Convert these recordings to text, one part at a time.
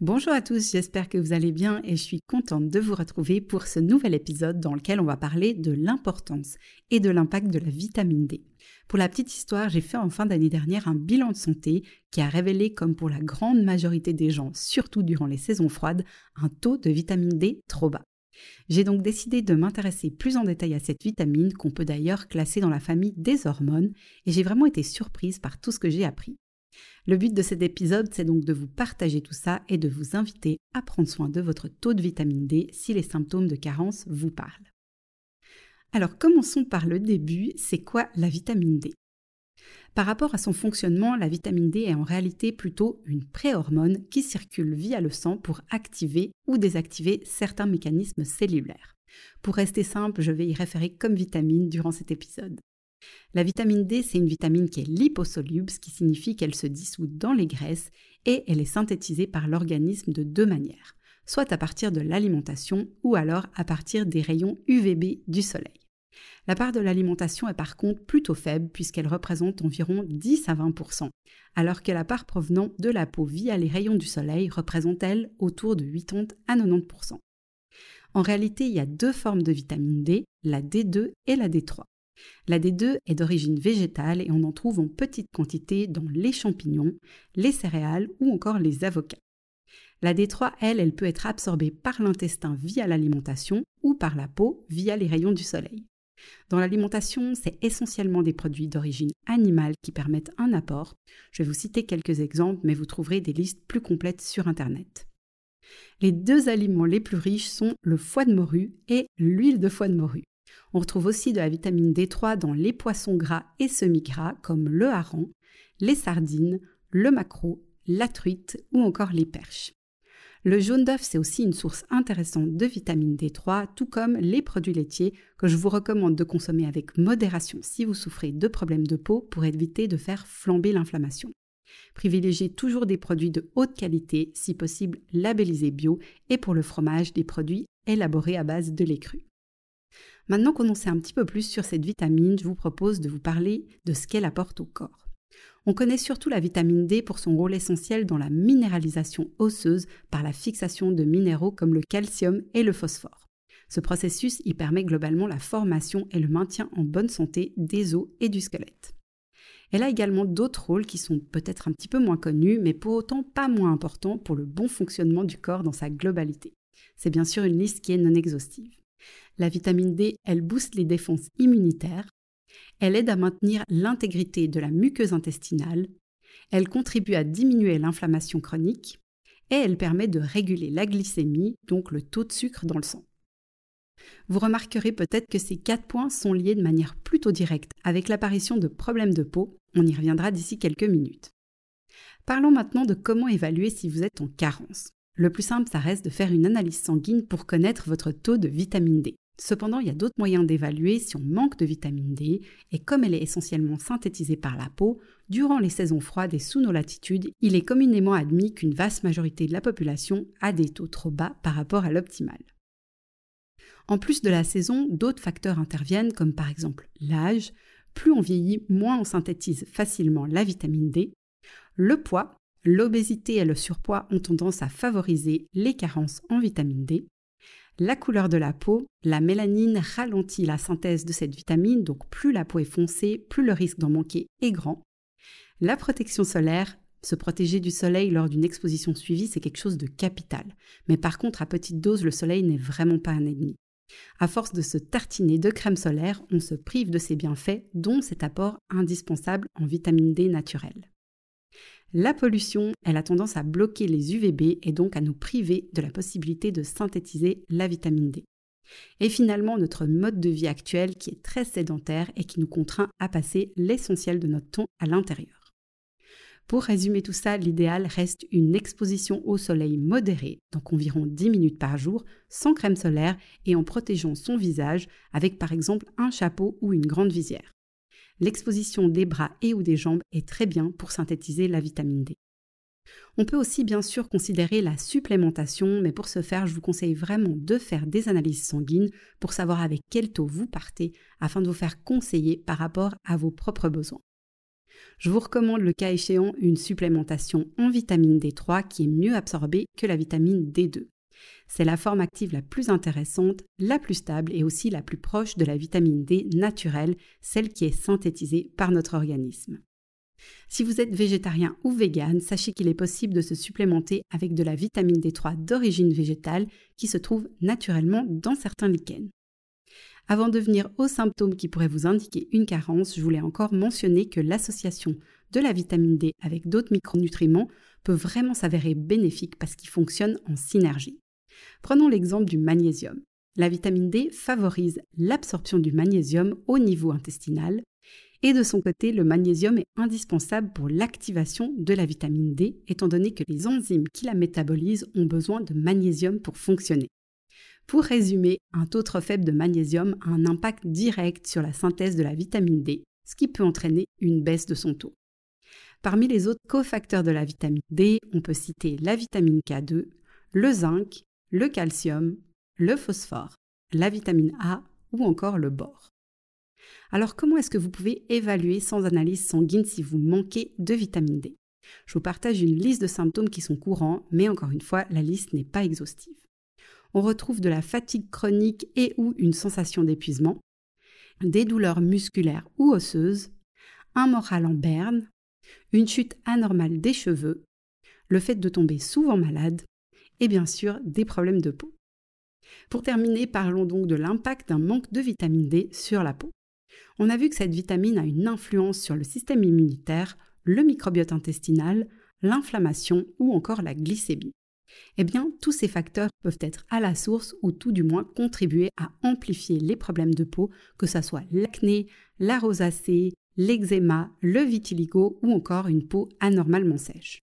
Bonjour à tous, j'espère que vous allez bien et je suis contente de vous retrouver pour ce nouvel épisode dans lequel on va parler de l'importance et de l'impact de la vitamine D. Pour la petite histoire, j'ai fait en fin d'année dernière un bilan de santé qui a révélé, comme pour la grande majorité des gens, surtout durant les saisons froides, un taux de vitamine D trop bas. J'ai donc décidé de m'intéresser plus en détail à cette vitamine qu'on peut d'ailleurs classer dans la famille des hormones et j'ai vraiment été surprise par tout ce que j'ai appris. Le but de cet épisode, c'est donc de vous partager tout ça et de vous inviter à prendre soin de votre taux de vitamine D si les symptômes de carence vous parlent. Alors commençons par le début, c'est quoi la vitamine D? Par rapport à son fonctionnement, la vitamine D est en réalité plutôt une préhormone qui circule via le sang pour activer ou désactiver certains mécanismes cellulaires. Pour rester simple, je vais y référer comme vitamine durant cet épisode. La vitamine D, c'est une vitamine qui est liposoluble, ce qui signifie qu'elle se dissout dans les graisses et elle est synthétisée par l'organisme de deux manières, soit à partir de l'alimentation ou alors à partir des rayons UVB du soleil. La part de l'alimentation est par contre plutôt faible puisqu'elle représente environ 10 à 20% alors que la part provenant de la peau via les rayons du soleil représente elle autour de 80 à 90% En réalité, il y a deux formes de vitamine D, la D2 et la D3. La D2 est d'origine végétale et on en trouve en petite quantité dans les champignons, les céréales ou encore les avocats. La D3, elle, elle peut être absorbée par l'intestin via l'alimentation ou par la peau via les rayons du soleil. Dans l'alimentation, c'est essentiellement des produits d'origine animale qui permettent un apport. Je vais vous citer quelques exemples, mais vous trouverez des listes plus complètes sur Internet. Les deux aliments les plus riches sont le foie de morue et l'huile de foie de morue. On retrouve aussi de la vitamine D3 dans les poissons gras et semi-gras comme le hareng, les sardines, le maquereau, la truite ou encore les perches. Le jaune d'œuf, c'est aussi une source intéressante de vitamine D3, tout comme les produits laitiers que je vous recommande de consommer avec modération si vous souffrez de problèmes de peau pour éviter de faire flamber l'inflammation. Privilégiez toujours des produits de haute qualité, si possible labellisés bio, et pour le fromage, des produits élaborés à base de lait cru. Maintenant qu'on en sait un petit peu plus sur cette vitamine, je vous propose de vous parler de ce qu'elle apporte au corps. On connaît surtout la vitamine D pour son rôle essentiel dans la minéralisation osseuse par la fixation de minéraux comme le calcium et le phosphore. Ce processus y permet globalement la formation et le maintien en bonne santé des os et du squelette. Elle a également d'autres rôles qui sont peut-être un petit peu moins connus, mais pour autant pas moins importants pour le bon fonctionnement du corps dans sa globalité. C'est bien sûr une liste qui est non exhaustive. La vitamine D, elle booste les défenses immunitaires, elle aide à maintenir l'intégrité de la muqueuse intestinale, elle contribue à diminuer l'inflammation chronique et elle permet de réguler la glycémie, donc le taux de sucre dans le sang. Vous remarquerez peut-être que ces quatre points sont liés de manière plutôt directe avec l'apparition de problèmes de peau, on y reviendra d'ici quelques minutes. Parlons maintenant de comment évaluer si vous êtes en carence. Le plus simple, ça reste de faire une analyse sanguine pour connaître votre taux de vitamine D. Cependant, il y a d'autres moyens d'évaluer si on manque de vitamine D, et comme elle est essentiellement synthétisée par la peau, durant les saisons froides et sous nos latitudes, il est communément admis qu'une vaste majorité de la population a des taux trop bas par rapport à l'optimal. En plus de la saison, d'autres facteurs interviennent, comme par exemple l'âge. Plus on vieillit, moins on synthétise facilement la vitamine D. Le poids, l'obésité et le surpoids ont tendance à favoriser les carences en vitamine D. La couleur de la peau, la mélanine ralentit la synthèse de cette vitamine, donc plus la peau est foncée, plus le risque d'en manquer est grand. La protection solaire, se protéger du soleil lors d'une exposition suivie, c'est quelque chose de capital. Mais par contre, à petite dose, le soleil n'est vraiment pas un ennemi. À force de se tartiner de crème solaire, on se prive de ses bienfaits, dont cet apport indispensable en vitamine D naturelle. La pollution, elle a tendance à bloquer les UVB et donc à nous priver de la possibilité de synthétiser la vitamine D. Et finalement, notre mode de vie actuel qui est très sédentaire et qui nous contraint à passer l'essentiel de notre temps à l'intérieur. Pour résumer tout ça, l'idéal reste une exposition au soleil modérée, donc environ 10 minutes par jour, sans crème solaire et en protégeant son visage avec par exemple un chapeau ou une grande visière. L'exposition des bras et ou des jambes est très bien pour synthétiser la vitamine D. On peut aussi bien sûr considérer la supplémentation, mais pour ce faire, je vous conseille vraiment de faire des analyses sanguines pour savoir avec quel taux vous partez afin de vous faire conseiller par rapport à vos propres besoins. Je vous recommande le cas échéant une supplémentation en vitamine D3 qui est mieux absorbée que la vitamine D2. C'est la forme active la plus intéressante, la plus stable et aussi la plus proche de la vitamine D naturelle, celle qui est synthétisée par notre organisme. Si vous êtes végétarien ou vegan, sachez qu'il est possible de se supplémenter avec de la vitamine D3 d'origine végétale qui se trouve naturellement dans certains lichens. Avant de venir aux symptômes qui pourraient vous indiquer une carence, je voulais encore mentionner que l'association de la vitamine D avec d'autres micronutriments peut vraiment s'avérer bénéfique parce qu'il fonctionne en synergie. Prenons l'exemple du magnésium. La vitamine D favorise l'absorption du magnésium au niveau intestinal et de son côté, le magnésium est indispensable pour l'activation de la vitamine D, étant donné que les enzymes qui la métabolisent ont besoin de magnésium pour fonctionner. Pour résumer, un taux trop faible de magnésium a un impact direct sur la synthèse de la vitamine D, ce qui peut entraîner une baisse de son taux. Parmi les autres cofacteurs de la vitamine D, on peut citer la vitamine K2, le zinc, le calcium, le phosphore, la vitamine A ou encore le bore. Alors comment est-ce que vous pouvez évaluer sans analyse sanguine si vous manquez de vitamine D? Je vous partage une liste de symptômes qui sont courants, mais encore une fois, la liste n'est pas exhaustive. On retrouve de la fatigue chronique et ou une sensation d'épuisement, des douleurs musculaires ou osseuses, un moral en berne, une chute anormale des cheveux, le fait de tomber souvent malade et bien sûr des problèmes de peau. Pour terminer, parlons donc de l'impact d'un manque de vitamine D sur la peau. On a vu que cette vitamine a une influence sur le système immunitaire, le microbiote intestinal, l'inflammation ou encore la glycémie. Eh bien, tous ces facteurs peuvent être à la source ou tout du moins contribuer à amplifier les problèmes de peau, que ce soit l'acné, la rosacée, l'eczéma, le vitiligo ou encore une peau anormalement sèche.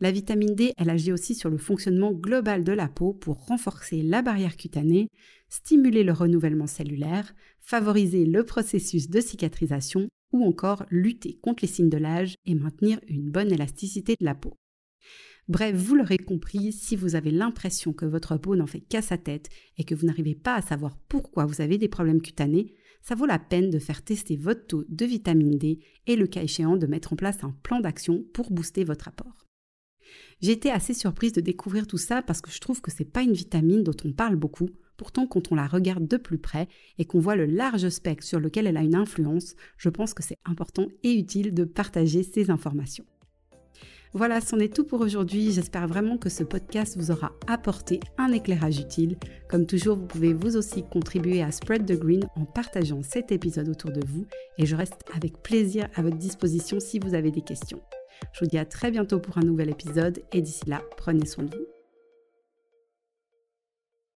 La vitamine D, elle agit aussi sur le fonctionnement global de la peau pour renforcer la barrière cutanée, stimuler le renouvellement cellulaire, favoriser le processus de cicatrisation ou encore lutter contre les signes de l'âge et maintenir une bonne élasticité de la peau. Bref, vous l'aurez compris, si vous avez l'impression que votre peau n'en fait qu'à sa tête et que vous n'arrivez pas à savoir pourquoi vous avez des problèmes cutanés, ça vaut la peine de faire tester votre taux de vitamine D et le cas échéant de mettre en place un plan d'action pour booster votre apport. J'ai été assez surprise de découvrir tout ça parce que je trouve que c'est pas une vitamine dont on parle beaucoup. Pourtant, quand on la regarde de plus près et qu'on voit le large spectre sur lequel elle a une influence, je pense que c'est important et utile de partager ces informations. Voilà, c'en est tout pour aujourd'hui. J'espère vraiment que ce podcast vous aura apporté un éclairage utile. Comme toujours, vous pouvez vous aussi contribuer à Spread the Green en partageant cet épisode autour de vous et je reste avec plaisir à votre disposition si vous avez des questions. Je vous dis à très bientôt pour un nouvel épisode et d'ici là, prenez soin de vous.